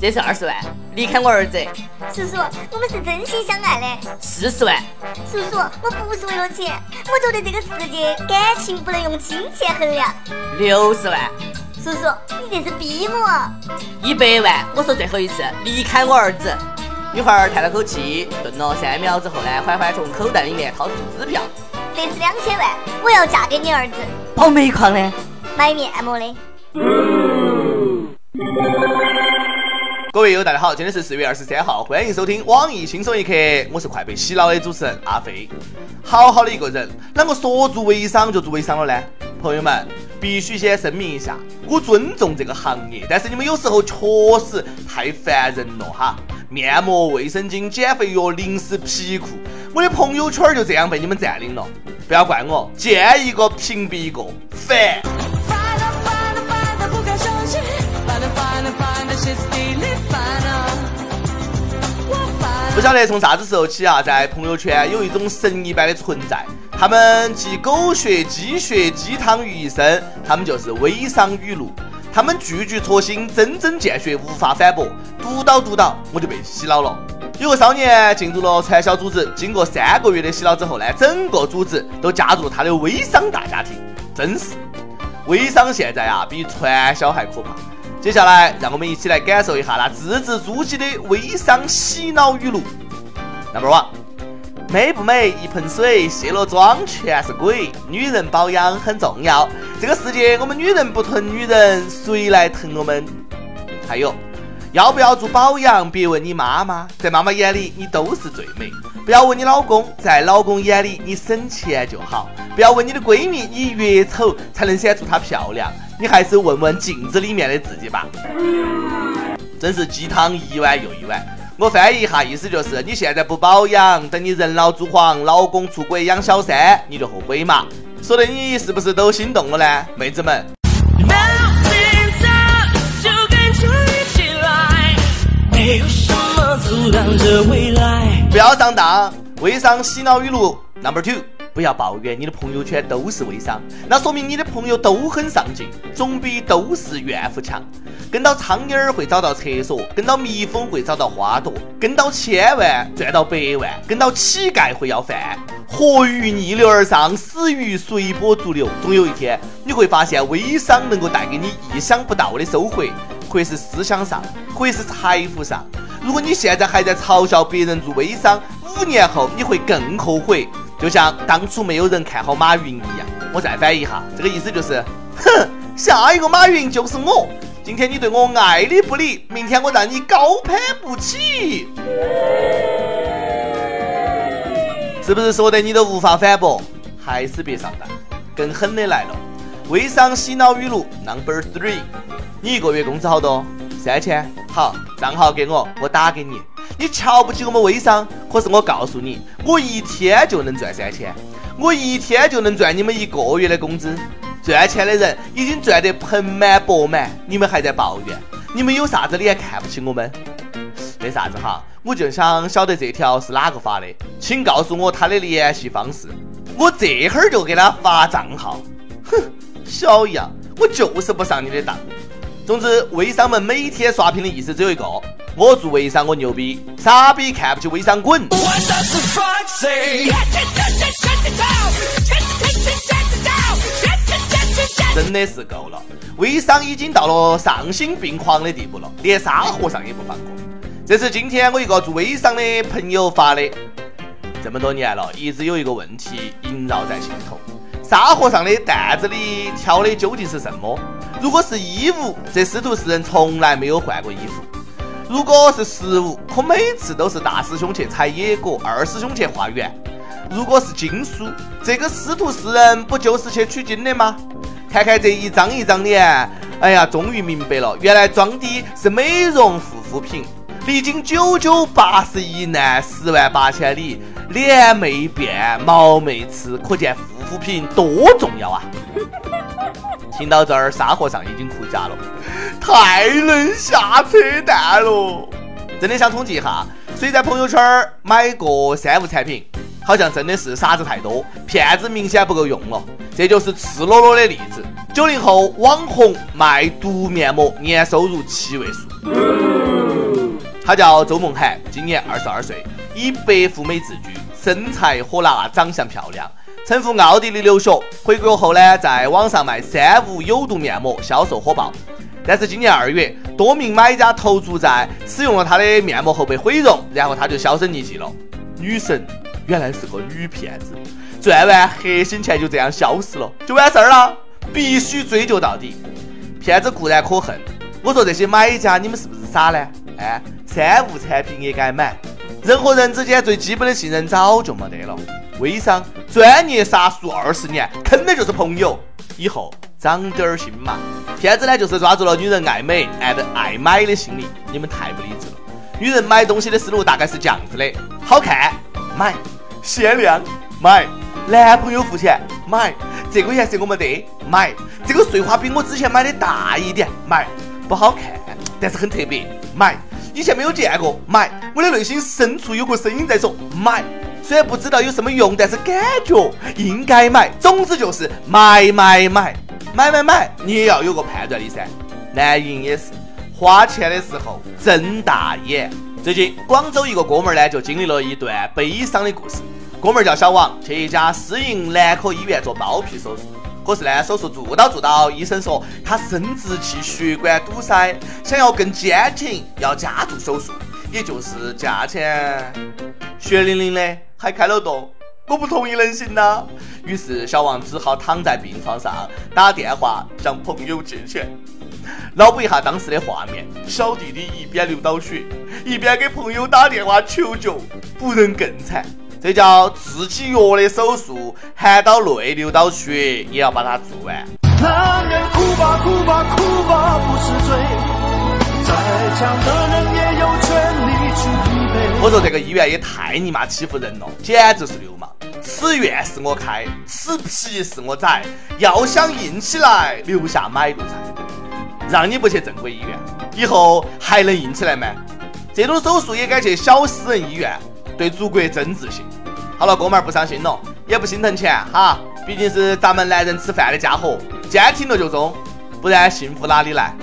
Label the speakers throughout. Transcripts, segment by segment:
Speaker 1: 这是二十万，离开我儿子。
Speaker 2: 叔叔，我们是真心相爱的。
Speaker 1: 四十万。
Speaker 2: 叔叔，我不是为了钱，我觉得这个世界感情不能用金钱衡量。
Speaker 1: 六十万。
Speaker 2: 叔叔，你这是逼我。
Speaker 1: 一百万，我说最后一次，离开我儿子。女孩叹了口气，顿了三秒之后呢，缓缓从口袋里面掏出支票。
Speaker 2: 这是两千万，我要嫁给你儿子。
Speaker 1: 包煤矿的，
Speaker 2: 买面膜的。
Speaker 3: 各位友，大家好，今天是四月二十三号，欢迎收听网易轻松一刻，我是快被洗脑的主持人阿飞。好好的一个人，啷个说做微商就做微商了呢？朋友们，必须先声明一下，我尊重这个行业，但是你们有时候确实太烦人了哈。面膜、卫生巾、减肥药、零食、皮裤，我的朋友圈就这样被你们占领了。不要怪我，见一个屏蔽一个，烦。不晓得从啥子时候起啊，在朋友圈有一种神一般的存在，他们集狗血、鸡血、鸡汤于一身，他们就是微商语录。他们句句戳心，针针见血，无法反驳。读到读到，我就被洗脑了。有个少年进入了传销组织，经过三个月的洗脑之后呢，整个组织都加入他的微商大家庭。真是，微商现在啊，比传销还可怕。接下来，让我们一起来感受一下那字字珠玑的微商洗脑语录。Number one。美不美？一盆水，卸了妆全是鬼。女人保养很重要。这个世界，我们女人不疼女人，谁来疼我们？还有，要不要做保养？别问你妈妈，在妈妈眼里你都是最美。不要问你老公，在老公眼里你省钱就好。不要问你的闺蜜，你越丑才能显出她漂亮。你还是问问镜子里面的自己吧。真是鸡汤一碗又一碗。我翻译一下，意思就是你现在不保养，等你人老珠黄，老公出轨养小三，你就后悔嘛。说的你是不是都心动了呢，妹子们？不要上当，微商洗脑语录 number two。不要抱怨你的朋友圈都是微商，那说明你的朋友都很上进，总比都是怨妇强。跟到苍蝇儿会找到厕所，跟到蜜蜂会找到花朵，跟到千万赚到百万，跟到乞丐会要饭。活鱼逆流而上，死鱼随波逐流。总有一天你会发现，微商能够带给你意想不到的收获，或是思想上，或是财富上。如果你现在还在嘲笑别人做微商，五年后你会更后悔。就像当初没有人看好马云一样，我再翻译一下，这个意思就是，哼，下一个马云就是我。今天你对我爱理不理，明天我让你高攀不起，是不是说的你都无法反驳？还是别上当。更狠的来了，微商洗脑语录 number three，你一个月工资好多？三千。好，账号给我，我打给你。你瞧不起我们微商，可是我告诉你，我一天就能赚三千，我一天就能赚你们一个月的工资。赚钱的人已经赚得盆满钵满，你们还在抱怨？你们有啥子脸看不起我们？没啥子哈，我就想晓得这条是哪个发的，请告诉我他的联系方式，我这会儿就给他发账号。哼，小杨，我就是不上你的当。总之，微商们每天刷屏的意思只有一个。我做微商，我牛逼，傻逼看不起微商，滚！真的是够了，微商已经到了丧心病狂的地步了，连沙和尚也不放过。这是今天我一个做微商的朋友发的。这么多年了，一直有一个问题萦绕在心头：沙和尚的担子里挑的究竟是什么？如果是衣物，这师徒四人从来没有换过衣服。如果是食物，可每次都是大师兄去采野果，二师兄去化缘。如果是经书，这个师徒四人不就是去取经的吗？看看这一张一张脸，哎呀，终于明白了，原来装的是美容护肤品。历经九九八十一难，十万八千里，脸没变，毛没吃，可见护肤品多重要啊！听到这儿，沙和尚已经哭瞎了，太能下扯淡了！真的想统计一下，谁在朋友圈买过三无产品？好像真的是傻子太多，骗子明显不够用了。这就是赤裸裸的例子。九零后网红卖毒面膜，年收入七位数。他叫周梦涵，今年二十二岁，以白富美自居，身材火辣，长相漂亮，曾赴奥地利留学，回国后呢，在网上卖三无有毒面膜，销售火爆。但是今年二月，多名买家投诉在使用了他的面膜后被毁容，然后他就销声匿迹了。女神原来是个女骗子，赚完黑心钱就这样消失了，就完事儿了？必须追究到底。骗子固然可恨，我说这些买家你们是不是傻呢？哎，三无产品也敢买？人和人之间最基本的信任早就没得了。微商专业杀熟二十年，坑的就是朋友。以后长点儿心嘛。骗子呢，就是抓住了女人爱美、爱的爱买的心理。你们太不理智了。女人买东西的思路大概是这样子的：好看买，限量买，男朋友付钱买，这个颜色我没得买，这个碎花比我之前买的大一点买，不好看，但是很特别买。以前没有见过，买。我的内心深处有个声音在说买，虽然不知道有什么用，但是感觉应该买。总之就是买买买买买买，你也要有个判断力噻。男人也是，花钱的时候睁大眼。最近广州一个哥们儿呢，就经历了一段悲伤的故事。哥们儿叫小王，去一家私营男科医院做包皮手术。可是呢，手术做到做到，医生说他生殖器血管堵塞，想要更坚挺，要加做手术，也就是价钱血淋淋的，还开了洞。我不同意能行呐？于是小王只好躺在病床上打电话向朋友借钱。脑补一下当时的画面，小弟弟一边流到血，一边给朋友打电话求救，不能更惨。这叫自己药的手术，含到泪流到血，也要把它做完。男人哭吧哭吧哭吧不是罪，再强的人也。我说这个医院也太尼玛欺负人了，简直是流氓！此院是我开，此皮是我宰，要想硬起来，留下买路财。让你不去正规医院，以后还能硬起来吗？这种手术也敢去小私人医院？对祖国真自信。好了，哥们儿不伤心了，也不心疼钱哈，毕竟是咱们男人吃饭的家伙，坚挺了就中，不然幸福哪里来？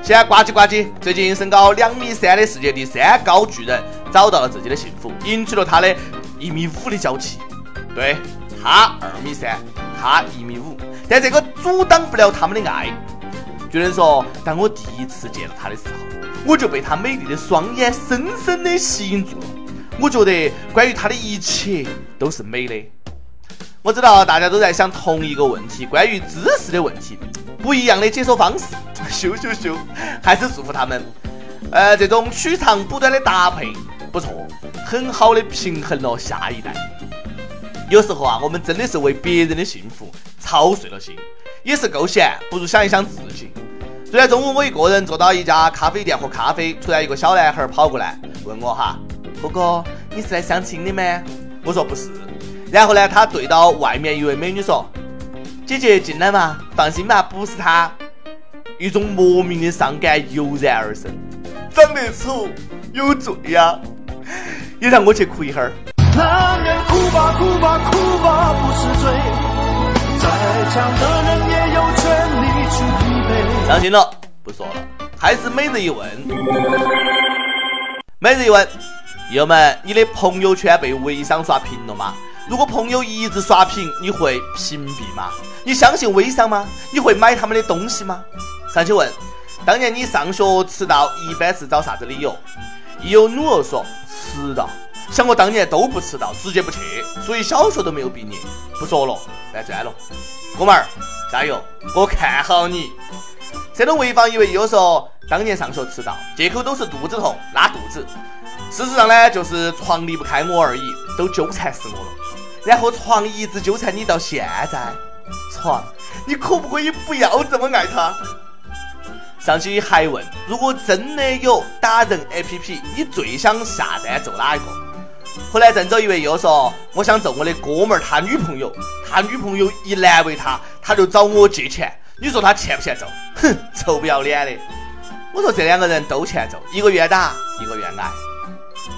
Speaker 3: 先呱唧呱唧，最近身高两米三的世界第三高巨人找到了自己的幸福，赢取了他的一米五的娇气。对他二米三，他一米五，但这个阻挡不了他们的爱。巨人说，当我第一次见到他的时候，我就被他美丽的双眼深深的吸引住了。我觉得关于他的一切都是美的。我知道大家都在想同一个问题，关于知识的问题，不一样的解说方式，羞羞羞，还是祝福他们。呃，这种取长补短的搭配不错，很好的平衡了下一代。有时候啊，我们真的是为别人的幸福操碎了心，也是够闲，不如想一想自己。昨天中午我一个人坐到一家咖啡店喝咖啡，突然一个小男孩跑过来问我哈。哥哥，你是来相亲的吗？我说不是。然后呢，他对到外面一位美女说：“姐姐进来嘛，放心吧，不是他。”一种莫名的伤感油然而生。长得丑有罪呀，也让我去哭一会儿。男人哭吧哭吧哭吧不是罪，再强的人也有权利去疲惫。伤心了，不说了，还是每日一问。每日一问。友们，你的朋友圈被微商刷屏了吗？如果朋友一直刷屏，你会屏蔽吗？你相信微商吗？你会买他们的东西吗？上去问，当年你上学迟到一般是找啥子理由？一有女儿说迟到，像我当年都不迟到，直接不去，所以小学都没有毕业。不说了，搬砖了。哥们儿，加油，我看好你。这种潍坊一位友说，当年上学迟到，借口都是肚子痛，拉肚子。事实上呢，就是床离不开我而已，都纠缠死我了。然后床一直纠缠你到现在。床，你可不可以不要这么爱他？上期还问，如果真的有打人 APP，你最想下单揍哪一个？河南郑州一位又说，我想揍我的哥们儿，他女朋友，他女朋友一难为他，他就找我借钱。你说他欠不欠揍？哼，臭不要脸的！我说这两个人都欠揍，一个愿打，一个愿挨。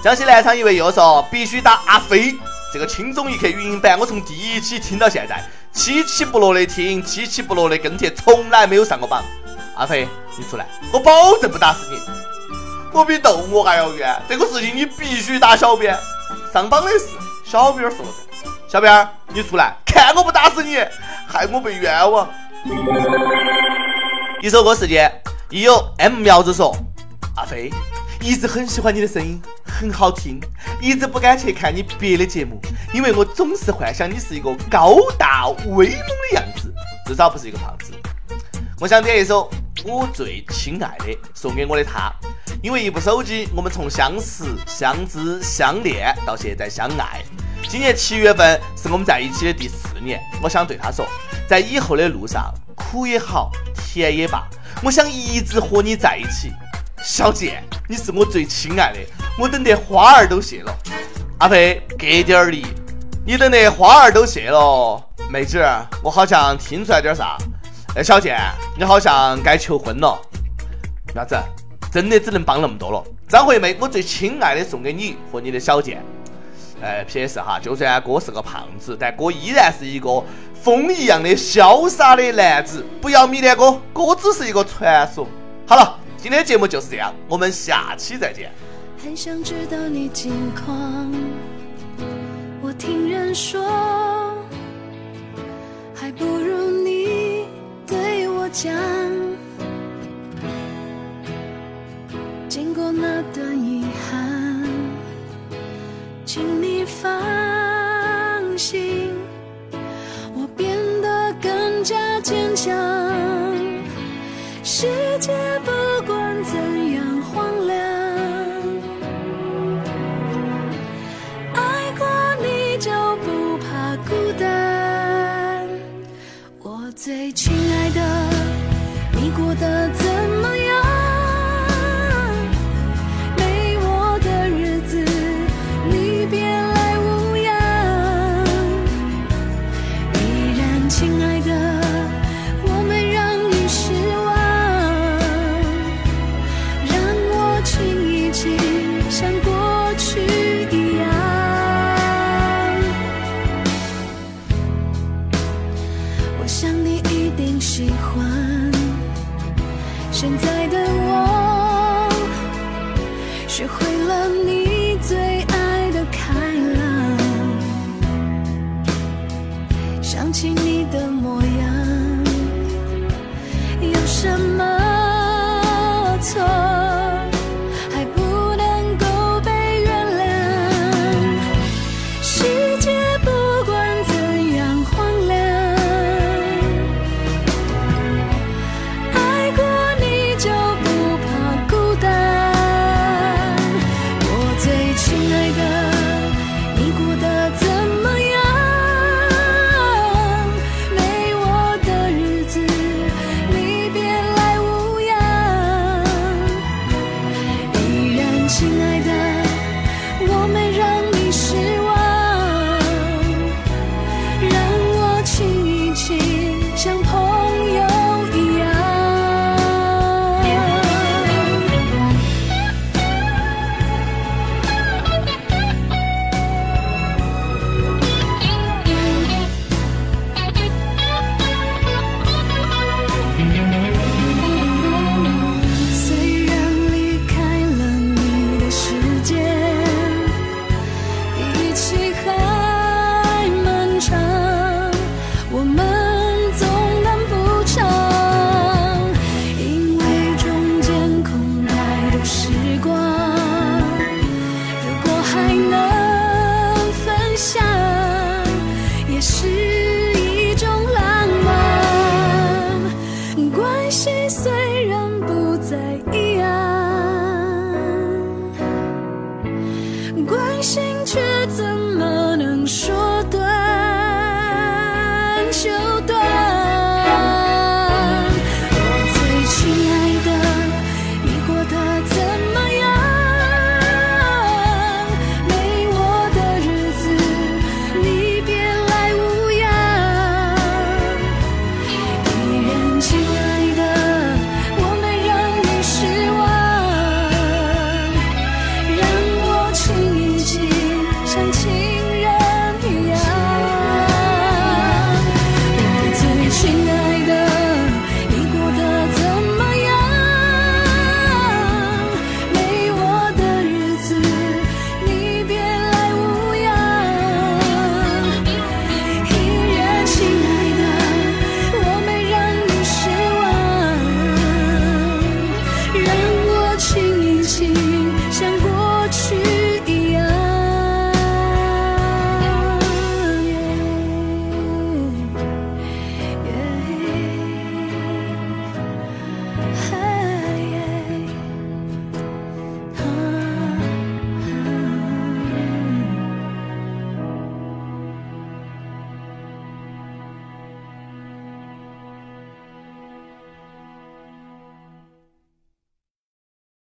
Speaker 3: 江西南昌一位又说：“必须打阿飞这个轻松一刻语音版，我从第一期听到现在，起起不落的听，起起不落的跟帖，从来没有上过榜。阿飞，你出来，我保证不打死你。
Speaker 4: 我比逗我还要冤。这个事情你必须打小编。上榜的是小编说的。小编，你出来，看我不打死你，害我被冤枉。一首歌时间，一有 M 苗子说，阿飞。一直很喜欢你的声音，很好听。一直不敢去看你别的节目，因为我总是幻想你是一个高大威猛的样子，至少不是一个胖子。我想点一首《我最亲爱的》，送给我的他。因为一部手机，我们从相识、相知、相恋到现在相爱。今年七月份是我们在一起的第四年。我想对他说，在以后的路上，苦也好，甜也罢，我想一直和你在一起。小贱，你是我最亲爱的，我等得花儿都谢了。阿飞，给点力，你等得花儿都谢了。妹子，我好像听出来点啥？哎，小贱，你好像该求婚了。啥子？真的只能帮那么多了。张惠妹，我最亲爱的送给你和你的小贱。哎，P.S. 哈，就算哥是个胖子，但哥依然是一个风一样的潇洒的男子。不要迷恋哥，哥只是一个传说。好了。今天节目就是这样，我们下期再见。很想知道你近况，我听人说，最亲爱的你过得最关心却怎么能说